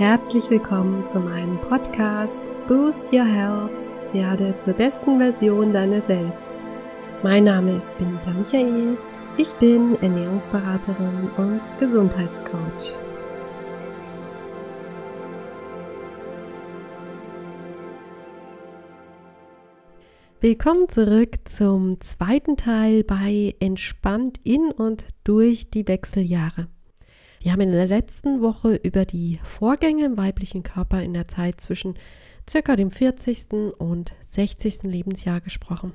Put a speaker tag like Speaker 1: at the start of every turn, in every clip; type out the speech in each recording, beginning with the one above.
Speaker 1: Herzlich willkommen zu meinem Podcast Boost Your Health, werde zur besten Version deiner selbst. Mein Name ist Benita Michael, ich bin Ernährungsberaterin und Gesundheitscoach. Willkommen zurück zum zweiten Teil bei Entspannt in und durch die Wechseljahre. Wir haben in der letzten Woche über die Vorgänge im weiblichen Körper in der Zeit zwischen circa dem 40. und 60. Lebensjahr gesprochen.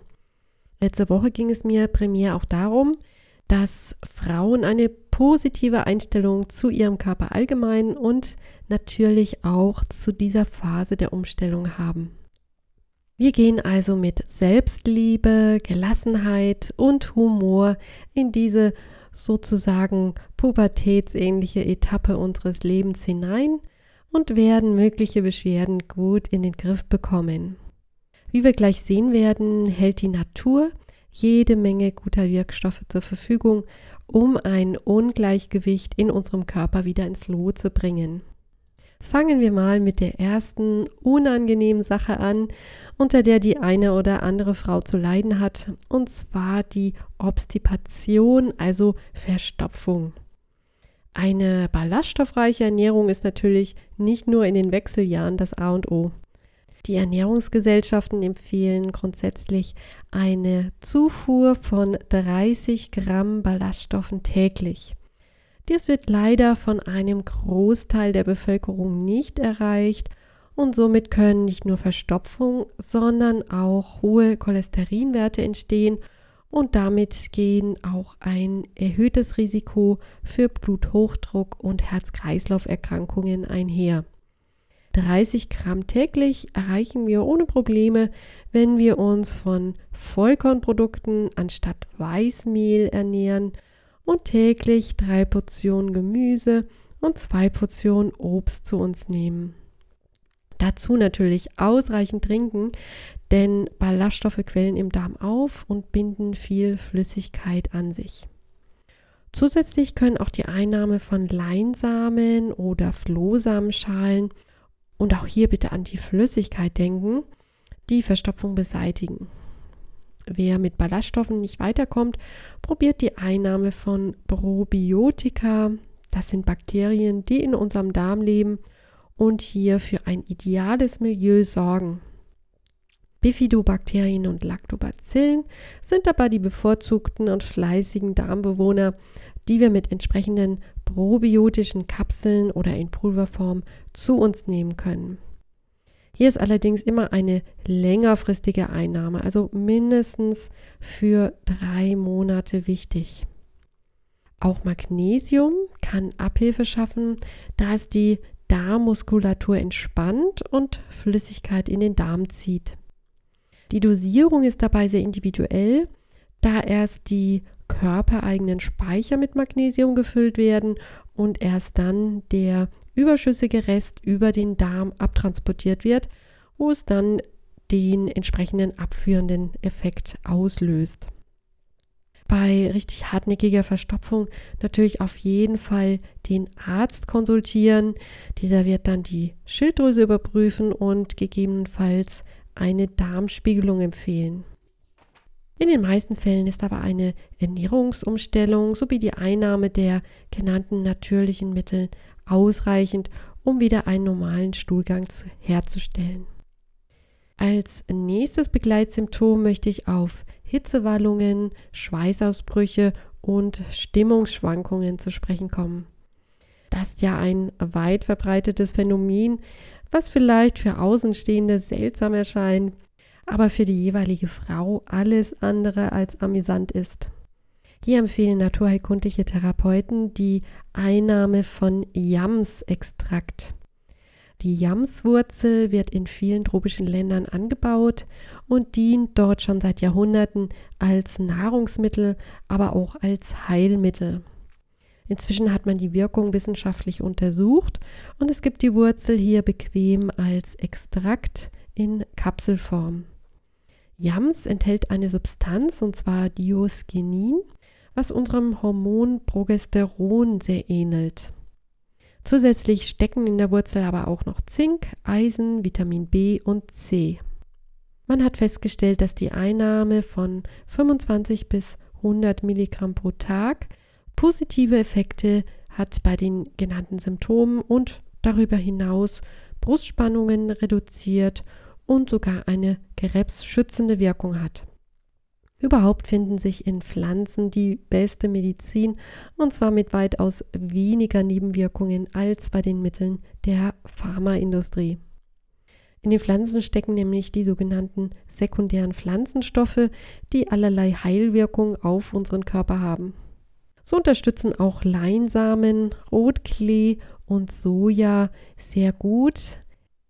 Speaker 1: Letzte Woche ging es mir primär auch darum, dass Frauen eine positive Einstellung zu ihrem Körper allgemein und natürlich auch zu dieser Phase der Umstellung haben. Wir gehen also mit Selbstliebe, Gelassenheit und Humor in diese sozusagen pubertätsähnliche Etappe unseres Lebens hinein und werden mögliche Beschwerden gut in den Griff bekommen. Wie wir gleich sehen werden, hält die Natur jede Menge guter Wirkstoffe zur Verfügung, um ein Ungleichgewicht in unserem Körper wieder ins Lot zu bringen. Fangen wir mal mit der ersten unangenehmen Sache an, unter der die eine oder andere Frau zu leiden hat, und zwar die Obstipation, also Verstopfung. Eine ballaststoffreiche Ernährung ist natürlich nicht nur in den Wechseljahren das A und O. Die Ernährungsgesellschaften empfehlen grundsätzlich eine Zufuhr von 30 Gramm Ballaststoffen täglich. Dies wird leider von einem Großteil der Bevölkerung nicht erreicht und somit können nicht nur Verstopfung, sondern auch hohe Cholesterinwerte entstehen und damit gehen auch ein erhöhtes Risiko für Bluthochdruck und Herz-Kreislauf-Erkrankungen einher. 30 Gramm täglich erreichen wir ohne Probleme, wenn wir uns von Vollkornprodukten anstatt Weißmehl ernähren und täglich drei Portionen Gemüse und zwei Portionen Obst zu uns nehmen. Dazu natürlich ausreichend trinken, denn Ballaststoffe quellen im Darm auf und binden viel Flüssigkeit an sich. Zusätzlich können auch die Einnahme von Leinsamen oder Flohsamenschalen und auch hier bitte an die Flüssigkeit denken, die Verstopfung beseitigen. Wer mit Ballaststoffen nicht weiterkommt, probiert die Einnahme von Probiotika. Das sind Bakterien, die in unserem Darm leben und hier für ein ideales Milieu sorgen. Bifidobakterien und Lactobacillen sind dabei die bevorzugten und fleißigen Darmbewohner, die wir mit entsprechenden probiotischen Kapseln oder in Pulverform zu uns nehmen können. Hier ist allerdings immer eine längerfristige Einnahme, also mindestens für drei Monate wichtig. Auch Magnesium kann Abhilfe schaffen, da es die Darmmuskulatur entspannt und Flüssigkeit in den Darm zieht. Die Dosierung ist dabei sehr individuell, da erst die körpereigenen Speicher mit Magnesium gefüllt werden und erst dann der überschüssige Rest über den Darm abtransportiert wird, wo es dann den entsprechenden abführenden Effekt auslöst. Bei richtig hartnäckiger Verstopfung natürlich auf jeden Fall den Arzt konsultieren. Dieser wird dann die Schilddrüse überprüfen und gegebenenfalls eine Darmspiegelung empfehlen. In den meisten Fällen ist aber eine Ernährungsumstellung sowie die Einnahme der genannten natürlichen Mittel ausreichend, um wieder einen normalen Stuhlgang zu, herzustellen. Als nächstes Begleitsymptom möchte ich auf Hitzewallungen, Schweißausbrüche und Stimmungsschwankungen zu sprechen kommen. Das ist ja ein weit verbreitetes Phänomen, was vielleicht für Außenstehende seltsam erscheint, aber für die jeweilige Frau alles andere als amüsant ist. Hier empfehlen naturheilkundliche Therapeuten die Einnahme von Yams-Extrakt. Die Yamswurzel wird in vielen tropischen Ländern angebaut und dient dort schon seit Jahrhunderten als Nahrungsmittel, aber auch als Heilmittel. Inzwischen hat man die Wirkung wissenschaftlich untersucht und es gibt die Wurzel hier bequem als Extrakt in Kapselform. Yams enthält eine Substanz, und zwar Diosgenin, was unserem Hormon Progesteron sehr ähnelt. Zusätzlich stecken in der Wurzel aber auch noch Zink, Eisen, Vitamin B und C. Man hat festgestellt, dass die Einnahme von 25 bis 100 Milligramm pro Tag positive Effekte hat bei den genannten Symptomen und darüber hinaus Brustspannungen reduziert und sogar eine krebsschützende Wirkung hat. Überhaupt finden sich in Pflanzen die beste Medizin und zwar mit weitaus weniger Nebenwirkungen als bei den Mitteln der Pharmaindustrie. In den Pflanzen stecken nämlich die sogenannten sekundären Pflanzenstoffe, die allerlei Heilwirkung auf unseren Körper haben. So unterstützen auch Leinsamen, Rotklee und Soja sehr gut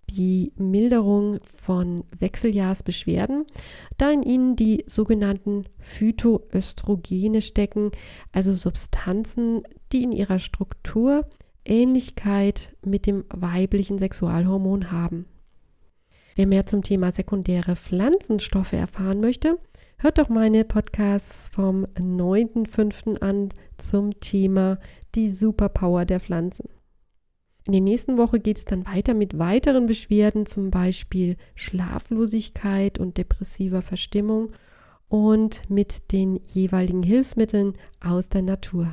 Speaker 1: die Milderung von Wechseljahrsbeschwerden, da in ihnen die sogenannten Phytoöstrogene stecken, also Substanzen, die in ihrer Struktur Ähnlichkeit mit dem weiblichen Sexualhormon haben. Wer mehr zum Thema sekundäre Pflanzenstoffe erfahren möchte, hört doch meine Podcasts vom 9.5. an zum Thema die Superpower der Pflanzen. In der nächsten Woche geht es dann weiter mit weiteren Beschwerden, zum Beispiel Schlaflosigkeit und depressiver Verstimmung und mit den jeweiligen Hilfsmitteln aus der Natur.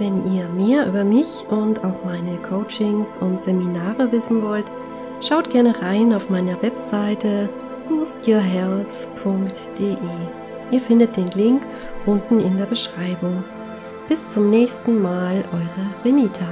Speaker 1: Wenn ihr mehr über mich und auch meine Coachings und Seminare wissen wollt, schaut gerne rein auf meiner Webseite boostyourhealth.de. Ihr findet den Link unten in der Beschreibung. Bis zum nächsten Mal, eure Benita.